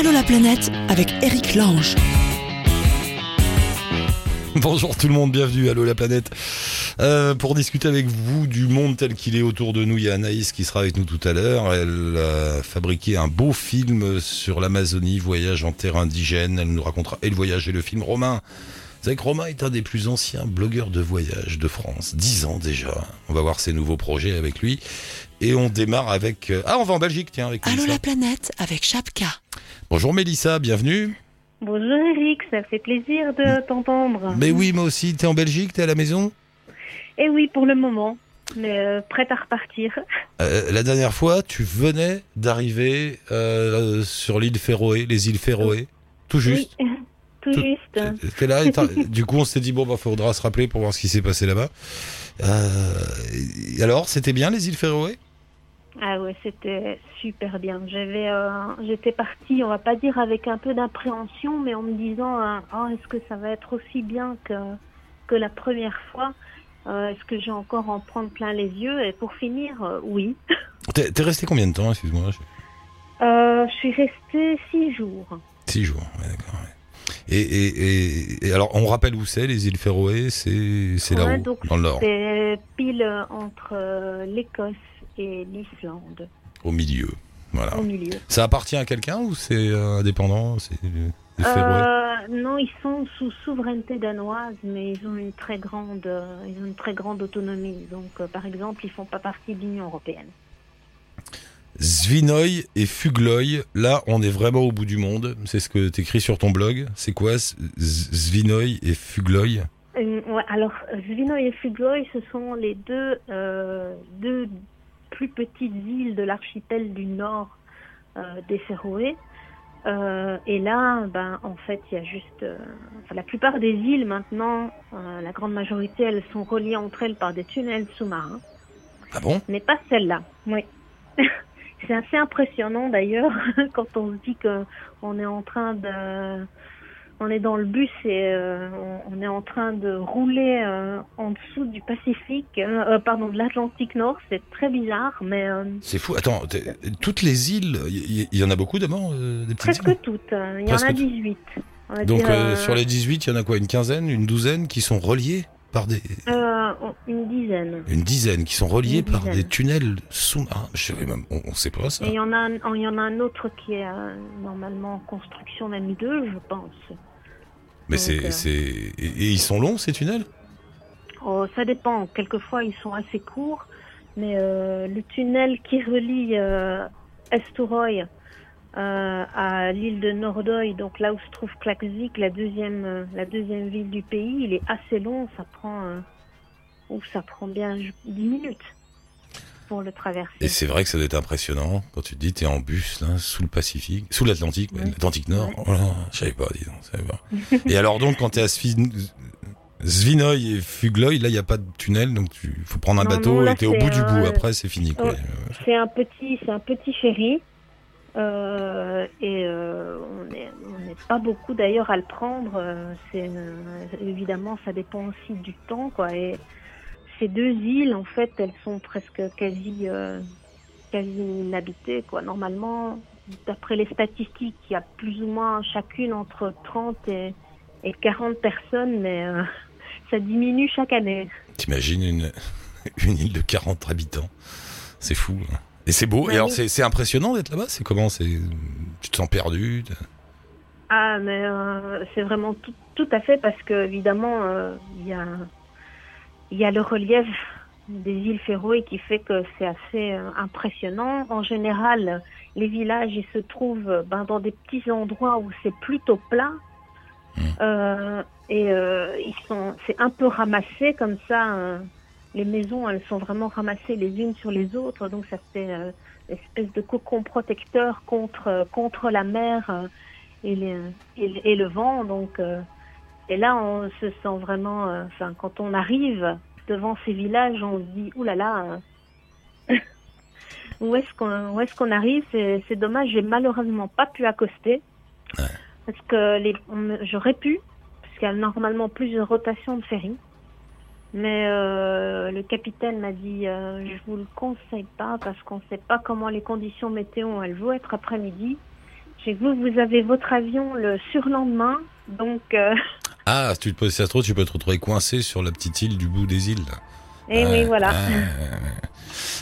Allô la planète avec Eric Lange. Bonjour tout le monde, bienvenue à Allô la planète. Euh, pour discuter avec vous du monde tel qu'il est autour de nous, il y a Anaïs qui sera avec nous tout à l'heure. Elle a fabriqué un beau film sur l'Amazonie, voyage en terre indigène. Elle nous racontera et le voyage et le film. Romain, vous savez que Romain est un des plus anciens blogueurs de voyage de France. Dix ans déjà. On va voir ses nouveaux projets avec lui. Et on démarre avec... euh, Ah, on va en Belgique, tiens, avec Allô la planète avec Chapka. Bonjour Mélissa, bienvenue. Bonjour Eric, ça fait plaisir de t'entendre. Mais oui, moi aussi, t'es en Belgique, t'es à la maison? Et oui, pour le moment, mais euh, prête à repartir. Euh, la dernière fois, tu venais d'arriver euh, sur l'île Féroé, les îles Féroé, tout juste. Oui, tout Tout- juste. T'es là, et du coup, on s'est dit bon, bah, faudra se rappeler pour voir ce qui s'est passé là-bas. Euh, alors, c'était bien les îles Féroé? Ah ouais, c'était super bien. J'avais, euh, j'étais partie, on va pas dire avec un peu d'appréhension, mais en me disant, euh, oh, est-ce que ça va être aussi bien que que la première fois? Euh, Est-ce que j'ai encore en prendre plein les yeux? Et pour finir, oui. T'es t'es resté combien de temps, excuse-moi je- suis restée six jours. Six jours, ouais, d'accord. ouais. Et, et, et, et alors, on rappelle où c'est, les îles Féroé C'est c'est Ouais, là-haut, dans le nord, C'est pile entre l'Écosse et l'Islande, au milieu. Voilà. au milieu. Ça appartient à quelqu'un ou c'est euh, indépendant Féroé Euh, non, ils sont sous souveraineté danoise, mais ils ont une très grande, euh, ils ont une très grande autonomie. Donc, euh, par exemple, ils font pas partie de l'Union européenne. Svinoy et Fugloy, là on est vraiment au bout du monde. C'est ce que t'écris sur ton blog. C'est quoi Z- Svinoy et Fugloy Euh, ouais, alors, Zvinoy et Fugloy, ce sont les deux, euh, deux plus petites îles de l'archipel du nord euh, des Féroé. Euh, et là, ben, en fait, il y a juste, euh, enfin, la plupart des îles maintenant, euh, la grande majorité, elles sont reliées entre elles par des tunnels sous-marins. Ah bon? Mais pas celle-là. Oui. C'est assez impressionnant d'ailleurs quand on se dit que on est en train de, on est dans le bus et euh, on, est en train de rouler euh, en dessous du Pacifique, euh, euh, pardon, de l'Atlantique Nord. C'est très bizarre, mais C'est fou. Attends, t'es- toutes les îles, il y, y en a beaucoup d'abord, des petites îles presque toutes. hein. Il y Presque en a toutes. 18. On va Donc sur les 18, il y en a quoi Une quinzaine, une douzaine qui sont reliées par des... euh, une dizaine. Une dizaine qui sont reliées par des tunnels sous-marins. Je même, on, on sait pas ça. Et il y en a, un- il y en a un autre qui est normalement en construction, même deux, je pense. Mais c'est, euh, c'est, et, et ils sont longs ces tunnels? Oh, ça dépend. Quelquefois, ils sont assez courts, mais euh, le tunnel qui relie euh, Estouroy euh, à l'île de Nordoy, donc là où se trouve Klaksvik, la deuxième, euh, la deuxième ville du pays, il est assez long. Ça prend, euh, ouf, ça prend bien 10 minutes pour le traverser. Et c'est vrai que ça doit être impressionnant quand tu te dis t'es en bus là sous le Pacifique, sous l'Atlantique, ouais, l'Atlantique Nord. Ouais. Oh là, je savais pas, dis donc, je savais pas. et alors donc quand t'es à Svin- Svinoy et Fugloy, là il y a pas de tunnel, donc tu faut prendre un Non, bateau non, là, et t'es au bout du bout. Après c'est fini quoi. Ouais. C'est un petit, c'est un petit ferry. Euh, et euh, on n'est on n'est pas beaucoup d'ailleurs à le prendre. euh, évidemment ça dépend aussi du temps quoi. Et ces deux îles en fait elles sont presque quasi euh, quasi inhabitées quoi. Normalement d'après les statistiques il y a plus ou moins chacune entre 30 et, et 40 personnes mais euh, ça diminue chaque année. T'imagines une une île de 40 habitants, c'est fou. hein. Et c'est beau. Ouais, et alors oui. c'est impressionnant d'être là-bas? C'est comment? C'est tu te sens perdu? Ah, mais euh, c'est vraiment tout, tout à fait parce que évidemment il y a il y a le relief des îles Féroé qui fait que c'est assez euh, impressionnant. En général, les villages ils se trouvent ben, dans des petits endroits où c'est plutôt plat. Mm. Euh, et euh, ils sont, c'est un peu ramassé comme ça. les maisons, elles sont vraiment ramassées les unes sur les autres, donc ça fait une espèce de cocon protecteur contre contre la mer et, les, et, le- et le vent. Donc, et là, on se sent vraiment. euh, Enfin, quand on arrive devant ces villages, on se dit oulala. Là là, où est-ce qu'on où est-ce qu'on arrive? C'est dommage. J'ai malheureusement pas pu accoster Ouais. parce que les, j'aurais pu parce qu'il y a normalement plusieurs rotations de ferry. Mais euh, le capitaine m'a dit euh, je vous le conseille pas parce qu'on sait pas comment les conditions météo elles vont être après-midi. Chez vous, vous avez votre avion le surlendemain, donc. euh, Ah, tu te poses ça trop, tu peux te retrouver coincé sur la petite île du bout des îles. et Ouais, oui, voilà.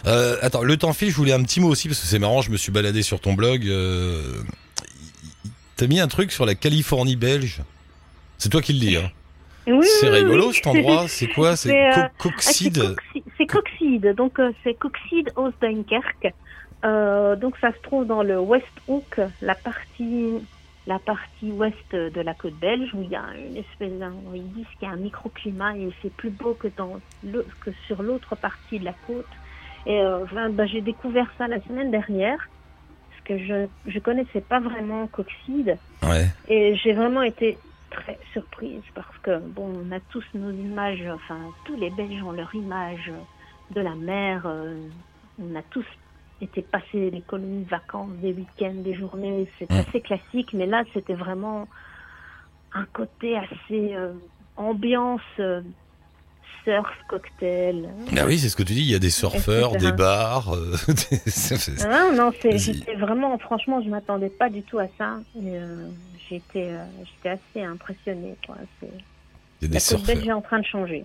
Euh, attends, le temps file, je voulais un petit mot aussi parce que c'est marrant, je me suis baladé sur ton blog. Euh... T'as mis un truc sur la Californie belge. C'est toi qui le dis, hein. Oui, C'est oui, rigolo oui. cet endroit. C'est quoi? C'est co- euh, Ah, c'est Coxide. C'est Coxide, donc c'est Coxide. Euh, donc ça se trouve dans le West Hook, la partie, la partie ouest de la côte belge, où il y a une espèce d'un, ils disent qu'il y a un microclimat et c'est plus beau que dans le, que sur l'autre partie de la côte. Et euh, ben, ben, j'ai découvert ça la semaine dernière, parce que je je connaissais pas vraiment Coxide. Ouais. Et j'ai vraiment été très surprise parce que, bon, on a tous nos images, enfin, tous les Belges ont leur image de la mer. euh, on a tous été passer des colonies de vacances, des week-ends, des journées. C'est assez classique, mais là, c'était vraiment un côté assez euh, ambiance euh, surf, cocktail. Ah oui, c'est ce que tu dis. Il y a des surfeurs, des bars. euh, des- Ah, non, j'étais vraiment, franchement, je m'attendais pas du tout à ça. Euh, j'étais, j'étais assez impressionnée. Quoi. C'est, Il y a des la côte surfeurs. belge est en train de changer.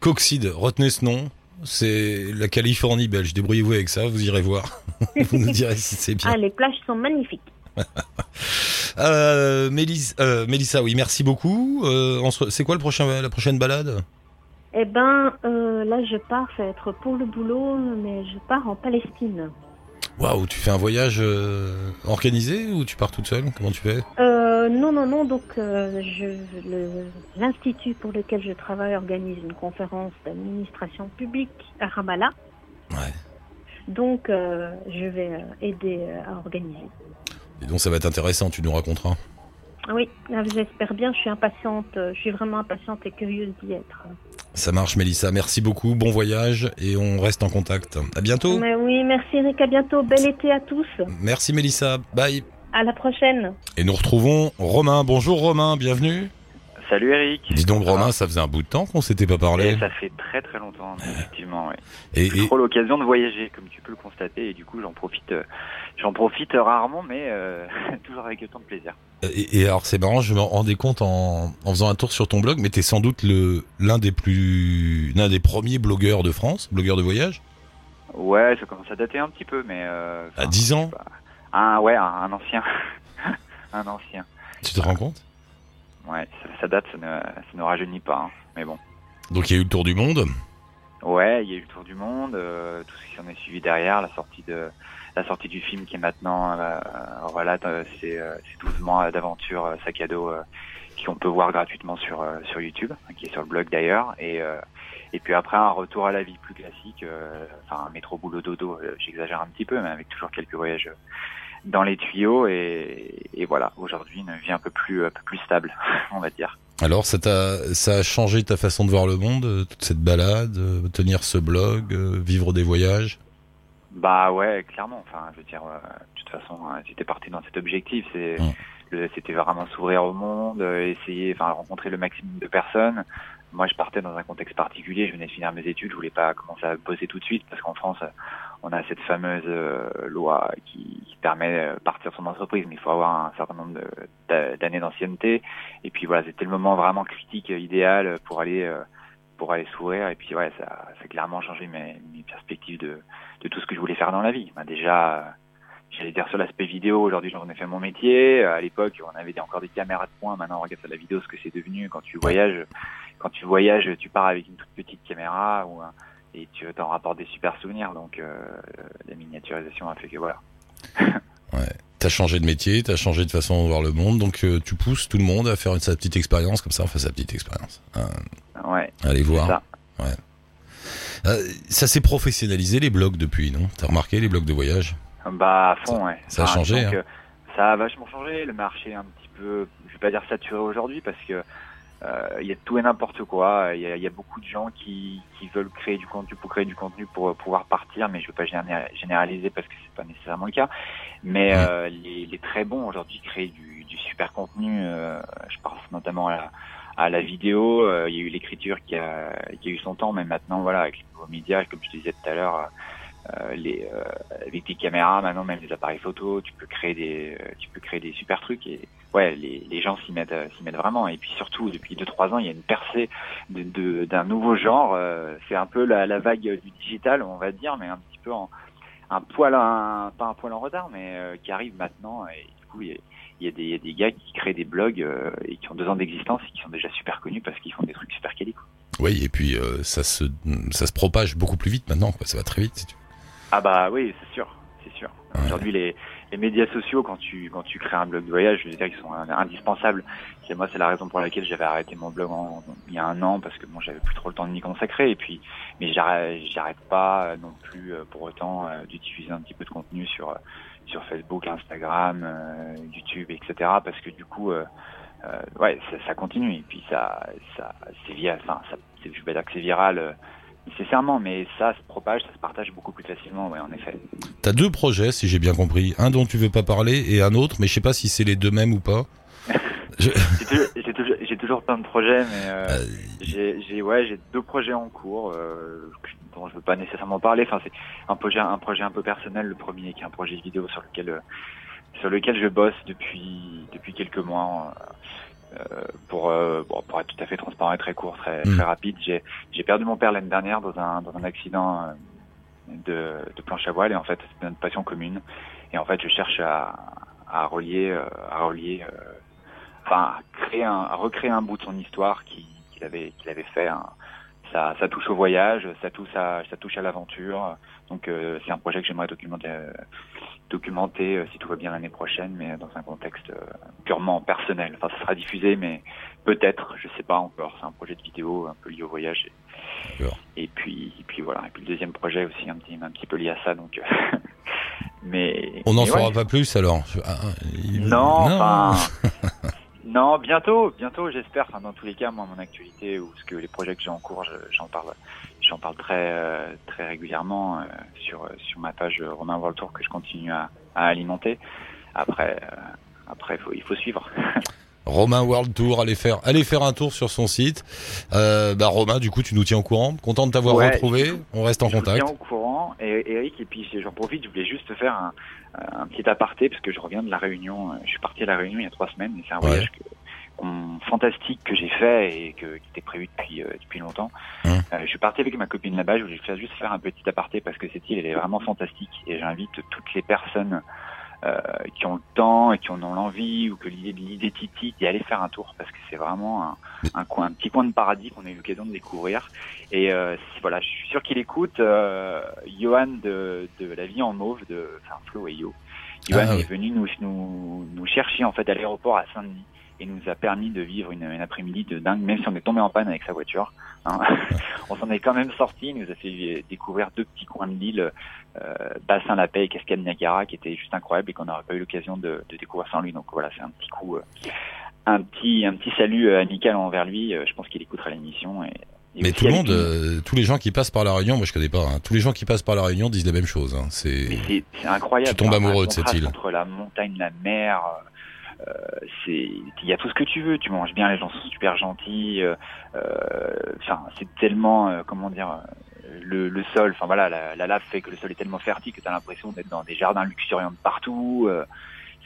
Coxide, retenez ce nom. C'est la Californie belge. Débrouillez-vous avec ça, vous irez voir. vous nous direz si c'est bien. Ah, les plages sont magnifiques. Euh, euh, Mélissa, oui, merci beaucoup. Euh, se c'est quoi le prochain, la prochaine balade? Eh ben, euh, là, je pars, ça va être pour le boulot, mais je pars en Palestine. Waouh, tu fais un voyage euh, organisé ou tu pars toute seule? Comment tu fais? Euh, non, non, non, donc euh, je, le- l'institut pour lequel je travaille organise une conférence d'administration publique à Ramallah. Ouais. Donc, je vais aider à organiser. Et donc ça va être intéressant, tu nous raconteras. Oui, j'espère bien, je suis impatiente, euh, je suis vraiment impatiente et curieuse d'y être. Ça marche, Mélissa. Merci beaucoup. Bon voyage et on reste en contact. À bientôt. Mais oui, merci Eric, à bientôt, bel été à tous, Merci, Mélissa. Bye. à la prochaine. Et nous retrouvons Romain. Bonjour, Romain. Bienvenue. Salut Eric. Dis donc, Romain, ça faisait un bout de temps qu'on s'était pas parlé. Et ça fait très très longtemps, effectivement. Ouais. Et, trop l'occasion de voyager, comme tu peux le constater, et du coup j'en profite, euh, j'en profite rarement, mais euh, toujours avec autant de plaisir. et- et alors, c'est marrant, je me rendais compte en, en faisant un tour sur ton blog, mais t'es sans doute le l'un des plus, l'un des premiers blogueurs de France, blogueur de voyage. Ouais, ça commence à dater un petit peu, mais euh, À enfin, 10 ans, ah ouais, un, un ancien, un ancien. tu te rends compte? Ouais, ça, ça date, ça ne, ça ne rajeunit pas, hein, mais bon. Donc, il y a eu le tour du monde. Ouais, il y a eu le tour du monde, euh, tout ce qui s'en est suivi derrière, la sortie de la sortie du film qui est maintenant, euh, voilà, euh, c'est euh, c'est 12 mois d'aventures euh, sac à dos euh, qu'on peut voir gratuitement sur euh, sur YouTube, hein, qui est sur le blog d'ailleurs, et euh, et puis après un retour à la vie plus classique, euh, enfin un métro boulot dodo, euh, j'exagère un petit peu, mais avec toujours quelques voyages euh, dans les tuyaux et, et voilà, aujourd'hui une vie un peu plus un peu plus stable, on va dire. Alors, ça a changé ta façon de voir le monde, euh, toute cette balade, euh, tenir ce blog, euh, vivre des voyages? Bah ouais, clairement. Enfin, je veux dire, euh, de toute façon, euh, j'étais parti dans cet objectif. C'est, c'était vraiment s'ouvrir au monde, essayer, enfin, rencontrer le maximum de personnes. Moi, je partais dans un contexte particulier. Je venais de finir mes études. Je voulais pas commencer à bosser tout de suite parce qu'en France, on a cette fameuse euh, loi qui, permet de partir son entreprise, mais il faut avoir un certain nombre d'années d'ancienneté. Et puis voilà, c'était le moment vraiment critique, euh, idéal pour aller euh, pour aller s'ouvrir. Et puis ouais, ça, a clairement changé mes, perspectives de, tout ce que je voulais faire dans la vie. Déjà, euh, j'allais dire sur l'aspect vidéo, aujourd'hui j'en ai fait mon métier. Euh, À l'époque, on avait encore des caméras de poing. Maintenant, regarde sur la vidéo ce que c'est devenu. Quand tu voyages, quand tu voyages, tu pars avec une toute petite caméra ou un- et tu t'en rapportes des super souvenirs. Donc euh, la miniaturisation a fait que voilà. T'as changé de métier, t'as changé de façon de voir le monde, donc euh, tu pousses tout le monde à faire sa petite expérience, comme ça on fait sa petite expérience. Hein, Ouais, allez voir. ça. Euh, ça s'est professionnalisé les blogs depuis, non? T'as remarqué les blogs de voyage? Bah à fond, ouais. ça a changé, hein. euh, ça a vachement changé. Le marché est un petit peu, je vais pas dire saturé aujourd'hui parce que euh, il y a tout et n'importe quoi. Il y a, il y a beaucoup de gens qui, qui veulent créer du contenu pour créer du contenu pour euh, pouvoir partir, mais je veux pas géné- généraliser parce que c'est pas nécessairement le cas. Mais euh, les, les très bons aujourd'hui créent du, du super contenu. euh, je pense notamment à la, à la vidéo. euh, Il y a eu l'écriture qui a, qui a eu son temps, mais maintenant voilà avec les nouveaux médias, comme je te disais tout à l'heure. euh, euh, les, euh, avec des caméras, maintenant même des appareils photo, tu peux créer des, euh, tu peux créer des super trucs et ouais, les, les gens s'y mettent, euh, s'y mettent vraiment. Et puis surtout, depuis deux trois ans, il y a une percée de, d'un nouveau genre. euh, c'est un peu la, la vague du digital, on va dire, mais un petit peu en un poil, un, pas un poil en retard, mais euh, qui arrive maintenant. Et du coup, il y a, il y a des, il y a des gars qui créent des blogs euh, et qui ont deux ans d'existence et qui sont déjà super connus parce qu'ils font des trucs super quali. Oui, et puis euh, ça se ça se propage beaucoup plus vite maintenant. Quoi. Ça va très vite. Si tu... Ah bah oui, c'est sûr, c'est sûr. Ouais. Aujourd'hui, les, les médias sociaux, quand tu quand tu crées un blog de voyage, je veux dire qu'ils sont indispensables. Moi, c'est la raison pour laquelle j'avais arrêté mon blog en- il y a un an parce que bon, j'avais plus trop le temps de m'y consacrer. Et puis, mais j'arrête pas euh, non plus euh, pour autant euh, d'utiliser un petit peu de contenu sur sur Facebook, Instagram, YouTube, etc. Parce que du coup, ouais, ça, continue. Et puis ça, ça, c'est viral. Enfin, je vais dire que c'est viral. Nécessairement, mais ça se propage, ça se partage beaucoup plus facilement, ouais, en effet. T'as deux projets, si j'ai bien compris. Un dont tu veux pas parler et un autre, mais je sais pas si c'est les deux mêmes ou pas. J'ai toujours, plein de projets, mais euh, Euh, j'ai, ouais, j'ai deux projets en cours euh, dont je veux pas nécessairement parler. Enfin, c'est un projet, un projet un peu personnel. Le premier qui est un projet vidéo sur lequel, sur lequel je bosse depuis depuis quelques mois. Euh, pour euh, bon, pour être tout à fait transparent et très court, très Mm. très rapide, j'ai perdu mon père l'année dernière dans un dans un accident euh, de, de planche à voile et en fait c'est une passion commune et en fait je cherche à, à relier à relier enfin à créer un à recréer un bout de son histoire qui qu'il avait qu'il avait fait hein. ça ça touche au voyage ça touche à ça touche à l'aventure donc euh, c'est un projet que j'aimerais documenter documenter euh, si tout va bien l'année prochaine mais dans un contexte euh, purement personnel enfin ça sera diffusé mais peut-être je sais pas encore c'est un projet de vidéo un peu lié au voyage et, puis et puis voilà et puis le deuxième projet aussi un petit un petit peu lié à ça donc euh, mais on n'en saura ouais. pas plus alors. Ah, ah, Non, non, bientôt, bientôt, j'espère. Enfin, dans tous les cas, moi, mon actualité ou ce que les projets que j'ai en cours, je- j'en parle, j'en parle très, euh, très régulièrement euh, sur sur ma page euh, Romain World Tour que je continue à, à alimenter. Après, euh, après, faut, il faut suivre. Romain World Tour, allez faire, allez faire un tour sur son site. Euh, bah Romain, du coup, tu nous tiens au courant. Content de t'avoir Ouais, retrouvé. On reste en Je contact. tiens au courant, et Eric, et puis j'en profite, je voulais juste faire un, un petit aparté parce que je reviens de la Réunion. euh, Je suis parti à la Réunion il y a trois semaines, et c'est un Ouais. voyage que, fantastique que j'ai fait et que, qui était prévu depuis euh, depuis longtemps. Hum. Euh, je suis parti avec ma copine là-bas. Je voulais faire- juste faire un petit aparté parce que cette île elle est vraiment fantastique et j'invite toutes les personnes euh, qui ont le temps et qui en ont l'envie ou que l'idée l'idée titille d'y aller faire un tour parce que c'est vraiment un, un coin un petit coin de paradis qu'on a eu l'occasion de découvrir et euh, voilà je suis sûr qu'il écoute euh, Johan de, de la vie en mauve de enfin Flo et Yo Johan Ah, est oui. venu nous, nous nous chercher en fait à l'aéroport à Saint-Denis et nous a permis de vivre une, une après-midi de dingue même si on est tombé en panne avec sa voiture hein. on s'en est quand même sorti il nous a fait découvrir deux petits coins de l'île euh, Bassin La Paix et Cascade Niagara qui était juste incroyable et qu'on n'aurait pas eu l'occasion de, de découvrir sans lui. Donc voilà, c'est un petit coup, euh, un petit, un petit salut euh, amical envers lui. Je pense qu'il écoutera l'émission. Et, et Mais tout le monde, euh, tous les gens qui passent par la Réunion, moi je connais pas. hein, tous les gens qui passent par la Réunion disent la même chose. hein, c'est incroyable. Tu tombes amoureux de cette île. Entre la montagne, la mer. Euh, c'est, il y a tout ce que tu veux. Tu manges bien, les gens sont super gentils. euh, euh, Enfin, c'est tellement, comment dire, le, le sol. Enfin voilà, la, la lave fait que le sol est tellement fertile que tu as l'impression d'être dans des jardins luxuriants de partout.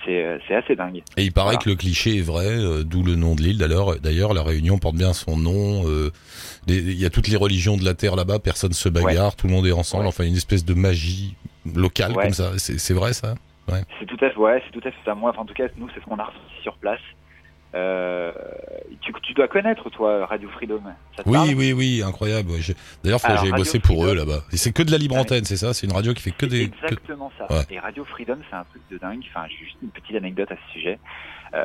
c'est, assez dingue. Et il paraît Voilà. que le cliché est vrai, euh, d'où le nom de l'île. D'ailleurs, la Réunion porte bien son nom. euh, Il y a toutes les religions de la terre là-bas. Personne se bagarre, tout le monde est ensemble. Ouais. Enfin, une espèce de magie locale Ouais. comme ça. C'est vrai ça? C'est tout à fait, ouais, c'est tout à fait ça. Moi, enfin, en tout cas, nous, c'est ce qu'on a ressenti sur place. Euh, tu, tu dois connaître, toi, Radio Freedom. Ça te Oui, parle oui, oui, incroyable. ouais, D'ailleurs, j'ai bossé pour eux là-bas. Et c'est que de la libre Ouais. antenne, c'est ça? C'est une radio qui fait que des. que- exactement ça. Ouais. Et Radio Freedom, c'est un truc de dingue. Enfin, j'ai juste une petite anecdote à ce sujet. Euh,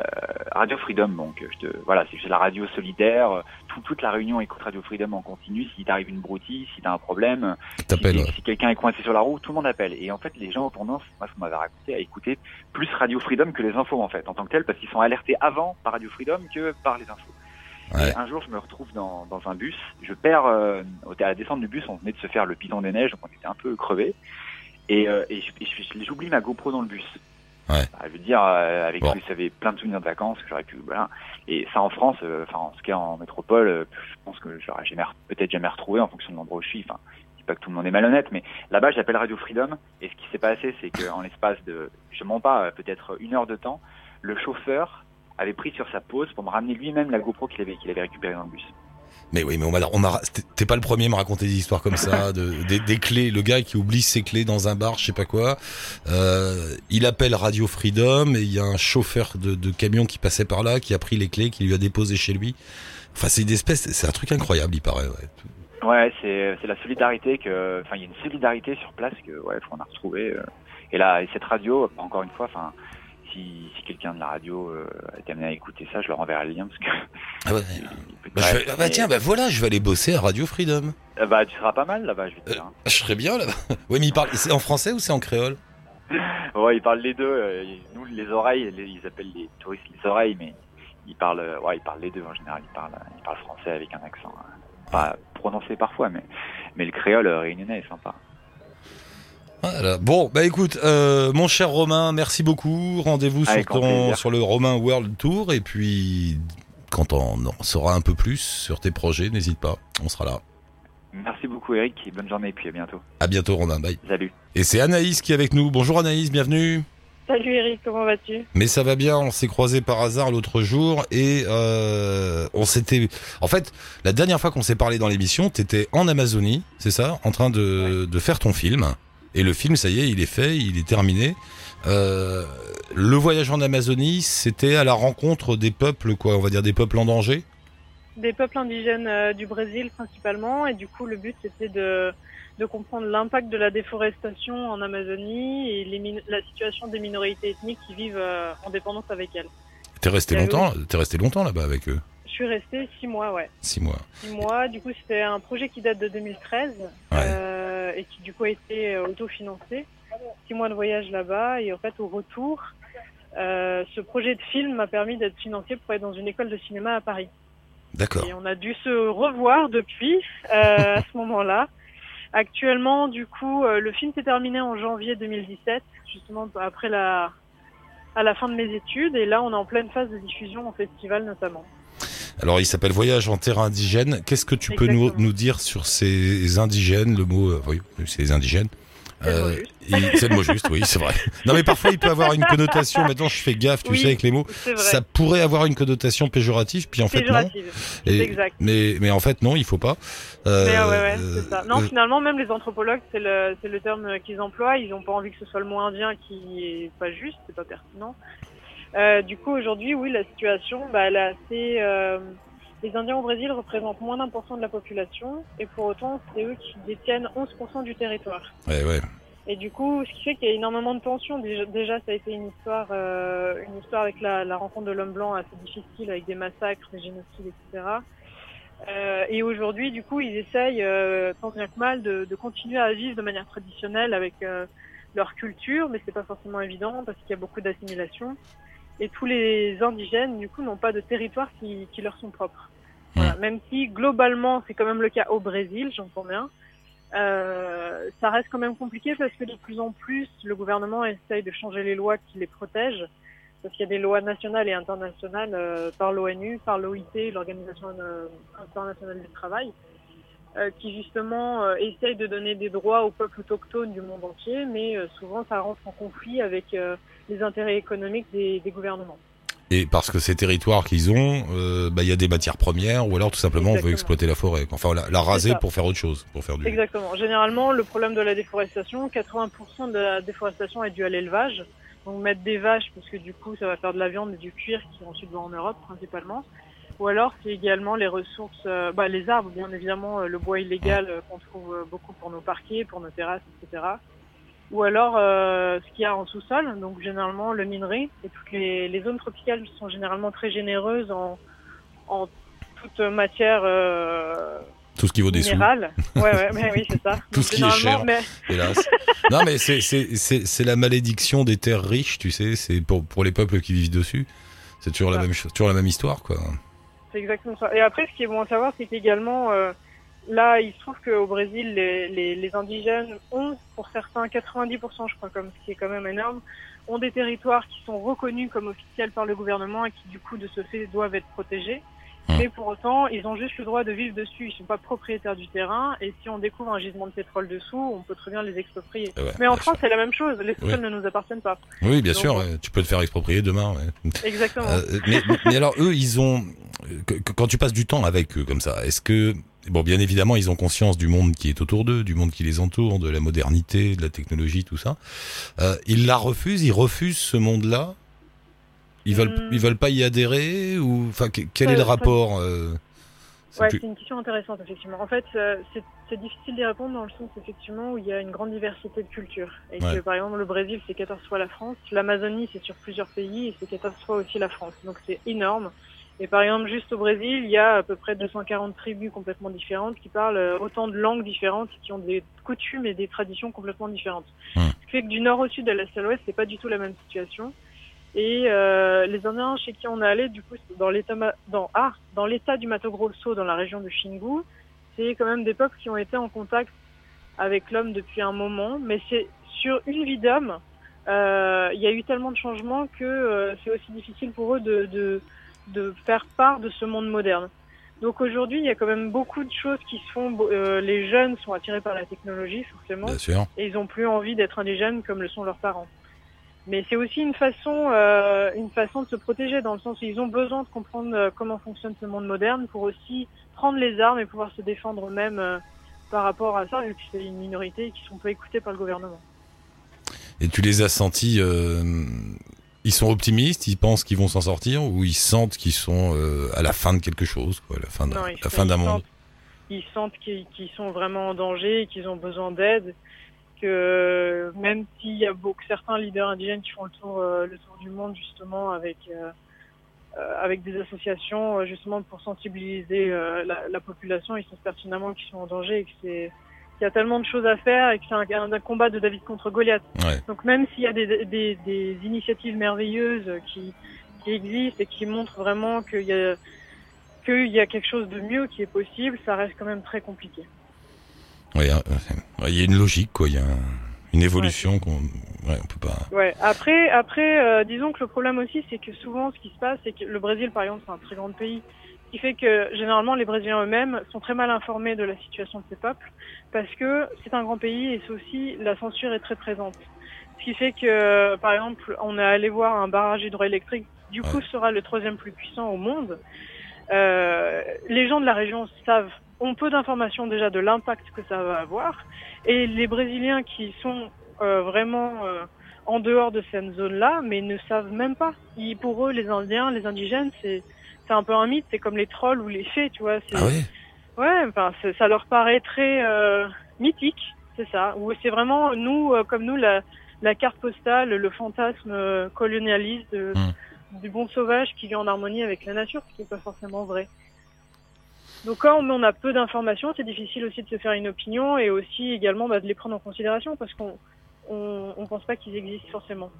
Radio Freedom, donc, je te, voilà, c'est la radio solidaire. Tout- toute la réunion écoute Radio Freedom en continu. Si t'arrive une broutille, si t'as un problème, si, ouais. si quelqu'un est coincé sur la route, tout le monde appelle. Et en fait, les gens ont tendance, moi, ce qu'on m'avait raconté, à écouter plus Radio Freedom que les infos, en fait, en tant que tel, parce qu'ils sont alertés avant par Radio Freedom que par les infos. Ouais. Et un jour, je me retrouve dans, dans un bus. Je perds, euh, à la descente du bus, on venait de se faire le piton des neiges, donc on était un peu crevés. Et, euh, et j'oublie ma GoPro dans le bus. Ouais. Bah, je veux dire, euh, avec Bon. lui, ça avait plein de souvenirs de vacances que j'aurais pu, voilà. Et ça en France, euh, enfin, en ce cas en métropole, euh, je pense que j'aurais jamais, re- peut-être jamais retrouvé en fonction de l'endroit où je suis. Enfin, dis pas que tout le monde est malhonnête, mais là-bas, j'appelle Radio Freedom. Et ce qui s'est passé, c'est qu'en l'espace de, je mens pas, peut-être une heure de temps, le chauffeur avait pris sur sa pause pour me ramener lui-même la GoPro qu'il avait, qu'il avait récupérée dans le bus. Mais oui, mais on m'a, on m'a, t'es pas le premier à me raconter des histoires comme ça, de, des, des clés, le gars qui oublie ses clés dans un bar, je sais pas quoi. Euh, il appelle Radio Freedom et il y a un chauffeur de, de camion qui passait par là, qui a pris les clés, qui lui a déposé chez lui. Enfin, c'est une espèce, c'est un truc incroyable, il paraît. Ouais, ouais c'est, c'est la solidarité que, enfin, il y a une solidarité sur place que, ouais, qu'on a retrouvé. Euh. Et là, et cette radio, encore une fois, enfin, si, si quelqu'un de la radio euh, est amené à écouter ça, je leur enverrai le lien parce que. Ah ouais. bah, je vais, ah bah tiens, bah voilà, je vais aller bosser à Radio Freedom. Euh, bah tu seras pas mal là-bas, je vais te dire. hein. Je serais bien là-bas. Oui, mais il parle, c'est en français ou c'est en créole? Ouais, ils parlent les deux. euh, nous, les oreilles, les- ils appellent les touristes les oreilles, mais ils parlent, euh, ouais, ils parlent les deux en général. Ils parlent, ils parlent français avec un accent euh, pas prononcé parfois, mais mais le créole euh, réunionnais est sympa. Voilà. Bon, bah écoute, euh, mon cher Romain, merci beaucoup. Rendez-vous sur ton, sur le Romain World Tour et puis quand on en saura un peu plus sur tes projets, n'hésite pas, on sera là. Merci beaucoup, Eric. et Bonne journée, et puis à bientôt. À bientôt, Romain. Bye. Salut. Et c'est Anaïs qui est avec nous. Bonjour Anaïs, bienvenue. Salut Eric, comment vas-tu? Mais ça va bien, on s'est croisés par hasard l'autre jour et euh, on s'était... En fait, la dernière fois qu'on s'est parlé dans l'émission, t'étais en Amazonie, c'est ça? En train de, de faire ton film. Et le film, ça y est, il est fait, il est terminé. Euh, le voyage en Amazonie, c'était à la rencontre des peuples, quoi, on va dire des peuples en danger? Des peuples indigènes euh, du Brésil principalement, et du coup le but c'était de, de comprendre l'impact de la déforestation en Amazonie et les la situation des minorités ethniques qui vivent euh, en dépendance avec elles. T'es resté longtemps T'es resté longtemps là-bas avec eux? Je suis restée six mois, ouais. Six mois. Six mois, du coup c'était un projet qui date de 2013 euh, et qui du coup a été euh, autofinancé. Six mois de voyage là-bas et en fait au retour, euh, ce projet de film m'a permis d'être financé pour être dans une école de cinéma à Paris. D'accord. Et on a dû se revoir depuis euh, à ce moment-là. Actuellement, du coup, euh, le film s'est terminé en janvier 2017, justement après la à la fin de mes études, et là on est en pleine phase de diffusion en festival notamment. Alors, il s'appelle Voyage en terre indigène. Qu'est-ce que tu peux nous, nous dire sur ces indigènes Le mot, euh, oui, c'est les indigènes. C'est le mot Euh, c'est le mot juste, oui, c'est vrai. Non, mais parfois, il peut avoir une connotation. Maintenant, je fais gaffe, tu Oui, sais, avec les mots. Ça pourrait avoir une connotation péjorative, puis en fait, non. Et- exact. Mais, mais en fait, non, il faut pas. Euh, Mais, ouais, ouais, c'est ça. Non, euh, finalement, même les anthropologues, c'est le, c'est le terme qu'ils emploient. Ils n'ont pas envie que ce soit le mot indien qui est pas juste, c'est pas pertinent. Euh, du coup, aujourd'hui, oui, la situation, bah, elle est assez. euh, les Indiens au Brésil représentent moins d'un pour cent de la population, et pour autant, c'est eux qui détiennent 11% du territoire. ouais, ouais. Et du coup, ce qui fait qu'il y a énormément de tensions. Déjà, déjà, ça a été une histoire, euh, une histoire avec la, la rencontre de l'homme blanc assez difficile, avec des massacres, des génocides, etc. Euh, et aujourd'hui, du coup, ils essayent, euh, tant bien que mal, de, de continuer à vivre de manière traditionnelle avec euh, leur culture, mais c'est pas forcément évident parce qu'il y a beaucoup d'assimilation. Et tous les indigènes, du coup, n'ont pas de territoire qui, qui leur sont propres. Voilà. Même si globalement, c'est quand même le cas au Brésil, j'entends bien. Euh, ça reste quand même compliqué parce que de plus en plus, le gouvernement essaye de changer les lois qui les protègent. Parce qu'il y a des lois nationales et internationales euh, par l'ONU, par l'OIT, l'Organisation euh, internationale du travail, qui justement euh, essayent de donner des droits aux peuples autochtones du monde entier, mais euh, souvent ça rentre en conflit avec euh, les intérêts économiques des, des gouvernements. Et parce que ces territoires qu'ils ont, euh, bah, il y a des matières premières, ou alors tout simplement on veut exploiter la forêt. Enfin, la, la raser pour faire autre chose, pour faire du. Exactement. Généralement, le problème de la déforestation, 80% de la déforestation est due à l'élevage. Donc mettre des vaches, parce que du coup, ça va faire de la viande et du cuir qui ensuite va en Europe principalement. Ou alors, c'est également les ressources, euh, bah, les arbres, bien évidemment, euh, le bois illégal euh, qu'on trouve beaucoup pour nos parquets, pour nos terrasses, etc. Ou alors, ce qu'il y a en sous-sol, donc généralement le minerai. Et toutes les, les zones tropicales sont généralement très généreuses en, en toute matière Tout ce qui vaut des sous. Ouais, ouais, mais oui, c'est ça. Tout ce qui est cher. mais- hélas. non, mais c'est c'est c'est c'est la malédiction des terres riches, tu sais. C'est pour pour les peuples qui vivent dessus. C'est toujours la Ça. même chose, toujours la même histoire, quoi. C'est exactement ça. Et après, ce qui est bon à savoir, c'est qu'également, euh, là, il se trouve qu'au Brésil, les, les, les indigènes ont, pour certains, 90%, je crois, comme ce qui est quand même énorme, ont des territoires qui sont reconnus comme officiels par le gouvernement et qui, du coup, de ce fait, doivent être protégés. Hum. Mais pour autant, ils ont juste le droit de vivre dessus. Ils sont pas propriétaires du terrain. Et si on découvre un gisement de pétrole dessous, on peut très bien les exproprier. Ouais, Mais en France, c'est la même chose. Les Oui. ne nous appartiennent pas. Oui, bien Donc, sûr, ouais, tu peux te faire exproprier demain. ouais. Exactement. Euh, mais, mais alors eux, ils ont quand tu passes du temps avec eux comme ça, est-ce que bon, bien évidemment, ils ont conscience du monde qui est autour d'eux, du monde qui les entoure, de la modernité, de la technologie, tout ça. Euh, ils la refusent, ils refusent ce monde-là. Ils veulent, Hmm. ils veulent pas y adhérer ou enfin que- quel est le rapport euh, c'est Ouais, plus- c'est une question intéressante, effectivement. En fait, euh, c'est difficile d'y répondre dans le sens, effectivement, où il y a une grande diversité de cultures. Et Ouais. que, par exemple, le Brésil, c'est 14 fois la France. L'Amazonie, c'est sur plusieurs pays et c'est 14 fois aussi la France. Donc, c'est énorme. Et par exemple, juste au Brésil, il y a à peu près 240 tribus complètement différentes qui parlent euh, autant de langues différentes, qui ont des coutumes et des traditions complètement différentes. Ce qui fait que du nord au sud, de l'est à l'ouest, c'est pas du tout la même situation. Et euh, les Indiens chez qui on est allé, du coup, dans l'état dans ah dans l'état du Mato Grosso, dans la région de Xingu, c'est quand même des peuples qui ont été en contact avec l'homme depuis un moment, mais c'est sur une vie d'homme, euh, il y a eu tellement de changements que euh, c'est aussi difficile pour eux de, de de faire part de ce monde moderne. Donc aujourd'hui, il y a quand même beaucoup de choses qui se font. euh, les jeunes sont attirés par la technologie, forcément Bien sûr. et ils ont plus envie d'être indigènes comme le sont leurs parents. Mais c'est aussi une façon, euh, une façon de se protéger dans le sens où ils ont besoin de comprendre euh, comment fonctionne ce monde moderne pour aussi prendre les armes et pouvoir se défendre eux-mêmes euh, par rapport à ça, vu que c'est une minorité et qui sont peu écoutés par le gouvernement. Et tu les as sentis euh, ils sont optimistes, ils pensent qu'ils vont s'en sortir ou ils sentent qu'ils sont à la fin de quelque chose, quoi, la fin d'un Non, ils la sont- fin d'un ils monde? sentent- Ils sentent qu'ils qu'ils sont vraiment en danger, et qu'ils ont besoin d'aide, que même s'il y a beaucoup certains leaders indigènes qui font le tour, euh, le tour du monde justement avec euh, euh, avec des associations justement pour sensibiliser la, la population, ils savent pertinemment qu'ils sont en danger et que c'est qu'il y a tellement de choses à faire et que c'est un, un combat de David contre Goliath. Ouais. Donc même s'il y a des, des, des initiatives merveilleuses qui, qui existent et qui montrent vraiment qu'il y a qu'il y a quelque chose de mieux qui est possible, ça reste quand même très compliqué. Ouais, euh, ouais, il y a une logique, quoi. Il y a un- une évolution qu'on, ouais, on peut pas. Ouais. Après, après, euh, disons que le problème aussi, c'est que souvent, ce qui se passe, c'est que le Brésil, par exemple, c'est un très grand pays, ce qui fait que généralement, les Brésiliens eux-mêmes sont très mal informés de la situation de ces peuples, parce que c'est un grand pays et c'est aussi la censure est très présente. Ce qui fait que, par exemple, on est allé voir un barrage hydroélectrique, du coup, sera le troisième plus puissant au monde. Euh, les gens de la région savent, ont peu d'informations déjà de l'impact que ça va avoir, et les Brésiliens qui sont euh, vraiment euh, en dehors de cette zone-là, mais ne savent même pas. Ils, pour eux, les Indiens, les indigènes, c'est c'est un peu un mythe. C'est comme les trolls ou les fées, tu vois. Ah ouais. Ouais, enfin, ça leur paraît très euh, mythique, c'est ça. Ou c'est vraiment nous, comme nous, la, la carte postale, le fantasme colonialiste de- Hmm. du bon sauvage qui vit en harmonie avec la nature, ce qui n'est pas forcément vrai. Donc quand on a peu d'informations, c'est difficile aussi de se faire une opinion et aussi également bah, de les prendre en considération parce qu'on on, on pense pas qu'ils existent forcément.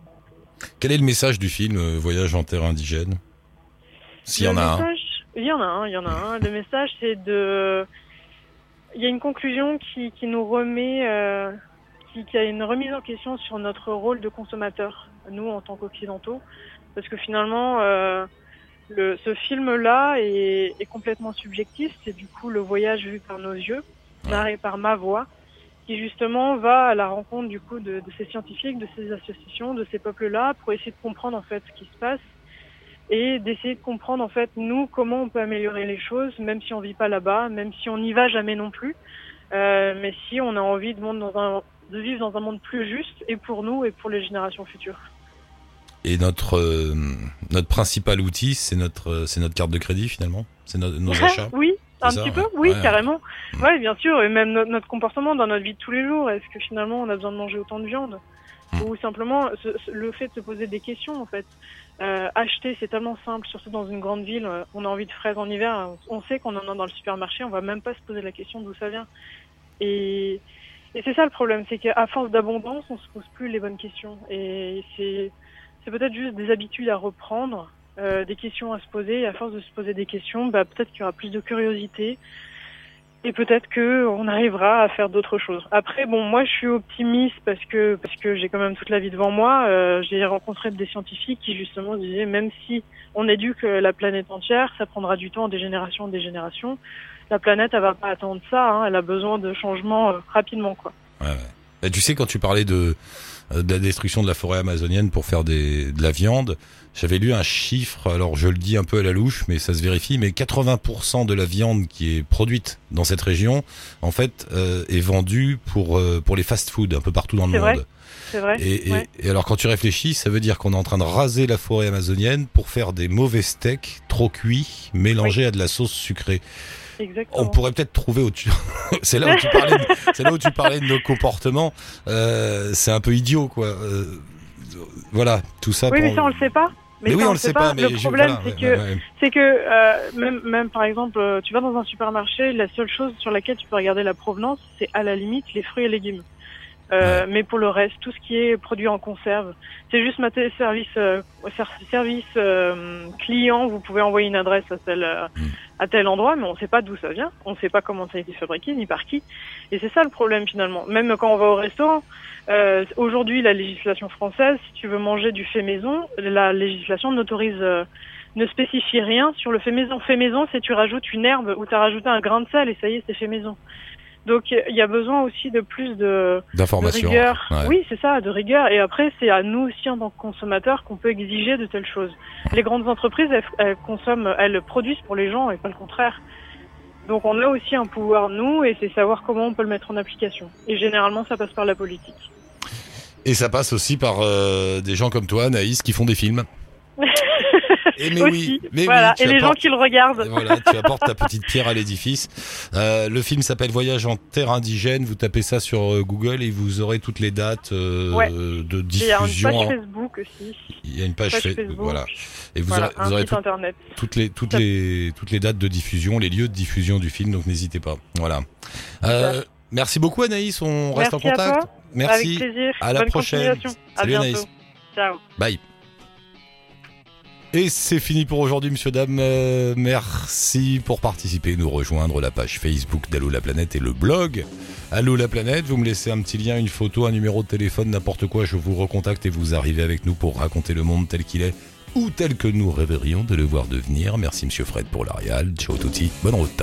Quel est le message du film euh, Voyage en terre indigène? S'il y en a un. message- Il y en a un, il y en a un. Le message, c'est de. Il y a une conclusion qui, qui nous remet, euh, qui, qui a une remise en question sur notre rôle de consommateur, nous en tant qu'occidentaux, parce que finalement, euh, le, ce film-là est, est complètement subjectif. C'est du coup le voyage vu par nos yeux, narré par ma voix, qui justement va à la rencontre du coup de, de ces scientifiques, de ces associations, de ces peuples-là, pour essayer de comprendre en fait ce qui se passe et d'essayer de comprendre en fait nous comment on peut améliorer les choses, même si on vit pas là-bas, même si on n'y va jamais non plus, euh, mais si on a envie de, monde dans un, de vivre dans un monde plus juste et pour nous et pour les générations futures. Et notre euh, notre principal outil, c'est notre euh, c'est notre carte de crédit finalement, c'est no- nos achats. oui, un ça, petit ouais. peu, oui, Ouais. carrément. Mm. Ouais, bien sûr, et même no- notre comportement dans notre vie de tous les jours. Est-ce que finalement on a besoin de manger autant de viande Mm. Ou simplement ce- le fait de se poser des questions en fait. Euh, acheter, c'est tellement simple, surtout dans une grande ville. On a envie de fraises en hiver, on sait qu'on en a dans le supermarché, on va même pas se poser la question d'où ça vient. Et, et c'est ça le problème, c'est qu'à force d'abondance, on se pose plus les bonnes questions. Et c'est c'est peut-être juste des habitudes à reprendre, euh, des questions à se poser. Et à force de se poser des questions, bah, peut-être qu'il y aura plus de curiosité. et peut-être que on arrivera à faire d'autres choses. Après, bon, moi, je suis optimiste parce que parce que j'ai quand même toute la vie devant moi. Euh, j'ai rencontré des scientifiques qui justement disaient même si on éduque la planète entière, ça prendra du temps, des générations, des générations. La planète, elle va pas attendre ça. Hein, elle a besoin de changements euh, rapidement, quoi. Et tu sais, quand tu parlais de, euh, de la destruction de la forêt amazonienne pour faire des, de la viande, j'avais lu un chiffre, alors je le dis un peu à la louche, mais ça se vérifie, mais 80% de la viande qui est produite dans cette région, en fait, euh, est vendue pour, euh, pour les fast-food un peu partout dans le vrai. monde. C'est vrai. Et, et- Ouais. et alors quand tu réfléchis, ça veut dire qu'on est en train de raser la forêt amazonienne pour faire des mauvais steaks trop cuits, mélangés à de la sauce sucrée. Exactement. On pourrait peut-être trouver au c'est là où tu parlais de... c'est là où tu parlais de nos comportements euh, c'est un peu idiot quoi Euh, voilà tout ça Oui, pour- mais ça on le sait pas. mais, oui on le sait pas, mais le problème, voilà, c'est ouais, que ouais, ouais. c'est que euh, même même par exemple, tu vas dans un supermarché, la seule chose sur laquelle tu peux regarder la provenance, c'est à la limite les fruits et légumes. Euh, Mais pour le reste, tout ce qui est produit en conserve, c'est juste mater service euh, ser- service euh, client. Vous pouvez envoyer une adresse à tel euh, Mm. à tel endroit, mais on ne sait pas d'où ça vient, on ne sait pas comment ça a été fabriqué ni par qui. Et c'est ça le problème finalement. Même quand on va au restaurant, euh, aujourd'hui la législation française, si tu veux manger du fait maison, la législation n'autorise euh, ne spécifie rien sur le fait maison. Fait maison, c'est tu rajoutes une herbe ou tu as rajouté un grain de sel et ça y est, c'est fait maison. Donc il y a besoin aussi de plus de, de rigueur. ouais. Oui, c'est ça, de rigueur. Et après, c'est à nous aussi en tant que consommateurs qu'on peut exiger de telles choses. Les grandes entreprises, elles, elles consomment, elles produisent pour les gens et pas le contraire. Donc on a aussi un pouvoir nous et c'est savoir comment on peut le mettre en application. Et généralement, ça passe par la politique. et ça passe aussi par euh, des gens comme toi Anaïs qui font des films et mais aussi. oui mais voilà. oui, tu et les gens qui le regardent. Voilà, tu apportes ta petite pierre à l'édifice. Euh, le film s'appelle Voyage en terre indigène. Vous tapez ça sur euh, Google et vous aurez toutes les dates euh, Ouais. de Et Il y a une diffusion. page Facebook aussi. Il y a une page, Page fa- Facebook. voilà. Et vous Voilà, aurez, un vous aurez site tout- internet. toutes les toutes Ça- les toutes les dates de diffusion, les lieux de diffusion du film. Donc n'hésitez pas. Voilà. Euh, merci beaucoup Anaïs. On reste en à contact. toi. Merci. Avec plaisir. À la Bonne prochaine. À Salut, bientôt. Anaïs. Ciao. Bye. Et c'est fini pour aujourd'hui, monsieur, dame. Euh, merci pour participer, nous rejoindre la page Facebook d'Allo la planète et le blog Allo la planète. Vous me laissez un petit lien, une photo, un numéro de téléphone, n'importe quoi. Je vous recontacte et vous arrivez avec nous pour raconter le monde tel qu'il est ou tel que nous rêverions de le voir devenir. Merci, monsieur Fred, pour l'Arial. Ciao, tutti. Bonne route.